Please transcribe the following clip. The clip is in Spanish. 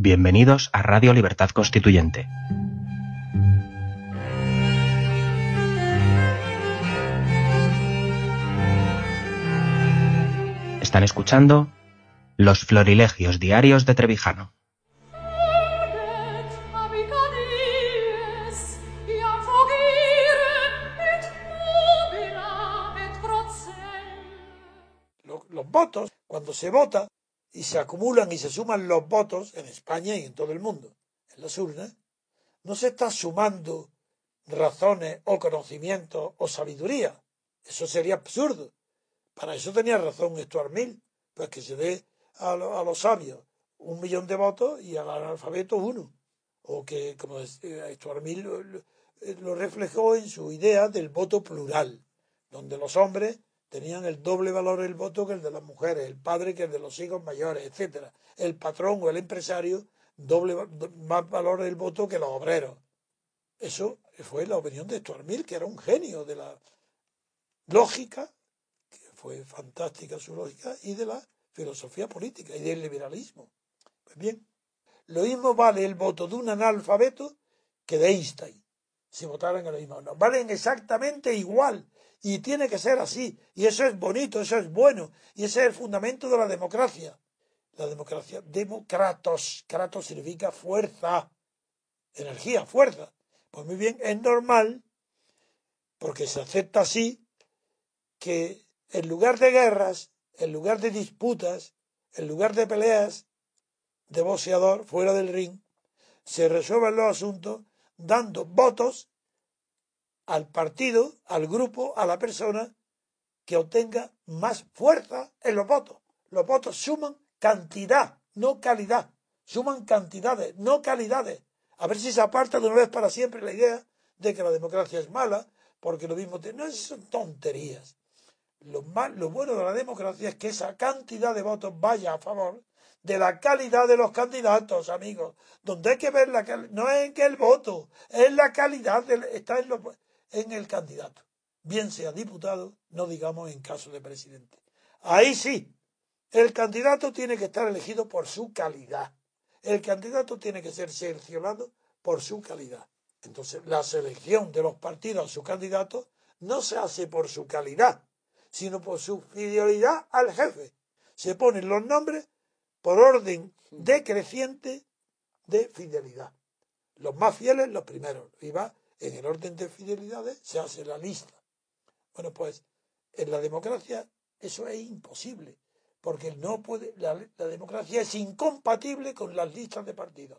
Bienvenidos a Radio Libertad Constituyente. Están escuchando Los Florilegios Diarios de Trevijano. Los votos, cuando se vota y se acumulan y se suman los votos en España y en todo el mundo, en las urnas, no se está sumando razones o conocimientos o sabiduría. Eso sería absurdo. Para eso tenía razón Stuart Mill, pues que se dé a, los sabios un millón de votos y al analfabeto uno. O que, como Stuart Mill lo reflejó en su idea del voto plural, donde los hombres tenían el doble valor del voto que el de las mujeres, el padre que el de los hijos mayores, etcétera. El patrón o el empresario, doble más valor del voto que los obreros. Eso fue la opinión de Stuart Mill, que era un genio de la lógica, que fue fantástica su lógica, y de la filosofía política y del liberalismo. Pues bien, lo mismo vale el voto de un analfabeto que de Einstein, si votaran en lo mismo. No, valen exactamente igual y tiene que ser así. Y eso es bonito, eso es bueno. Y ese es el fundamento de la democracia. La democracia, democratos. Kratos significa fuerza, energía, fuerza. Pues muy bien, es normal, porque se acepta así, que en lugar de guerras, en lugar de disputas, en lugar de peleas de boxeador fuera del ring, se resuelvan los asuntos dando votos al partido, al grupo, a la persona que obtenga más fuerza en los votos. Los votos suman cantidad, no calidad. Suman cantidades, no calidades. A ver si se aparta de una vez para siempre la idea de que la democracia es mala, porque lo mismo... No, son tonterías. Lo, lo bueno de la democracia es que esa cantidad de votos vaya a favor de la calidad de los candidatos, amigos. Donde hay que ver la calidad, no es en que el voto, es la calidad, de, está en los, en el candidato, bien sea diputado, no digamos en caso de presidente. Ahí sí, el candidato tiene que estar elegido por su calidad. El candidato tiene que ser seleccionado por su calidad. Entonces, la selección de los partidos a su candidato no se hace por su calidad, sino por su fidelidad al jefe. Se ponen los nombres por orden decreciente de fidelidad. Los más fieles, los primeros. Y va en el orden de fidelidades se hace la lista. Bueno, pues en la democracia eso es imposible, porque no puede, la, democracia es incompatible con las listas de partidos.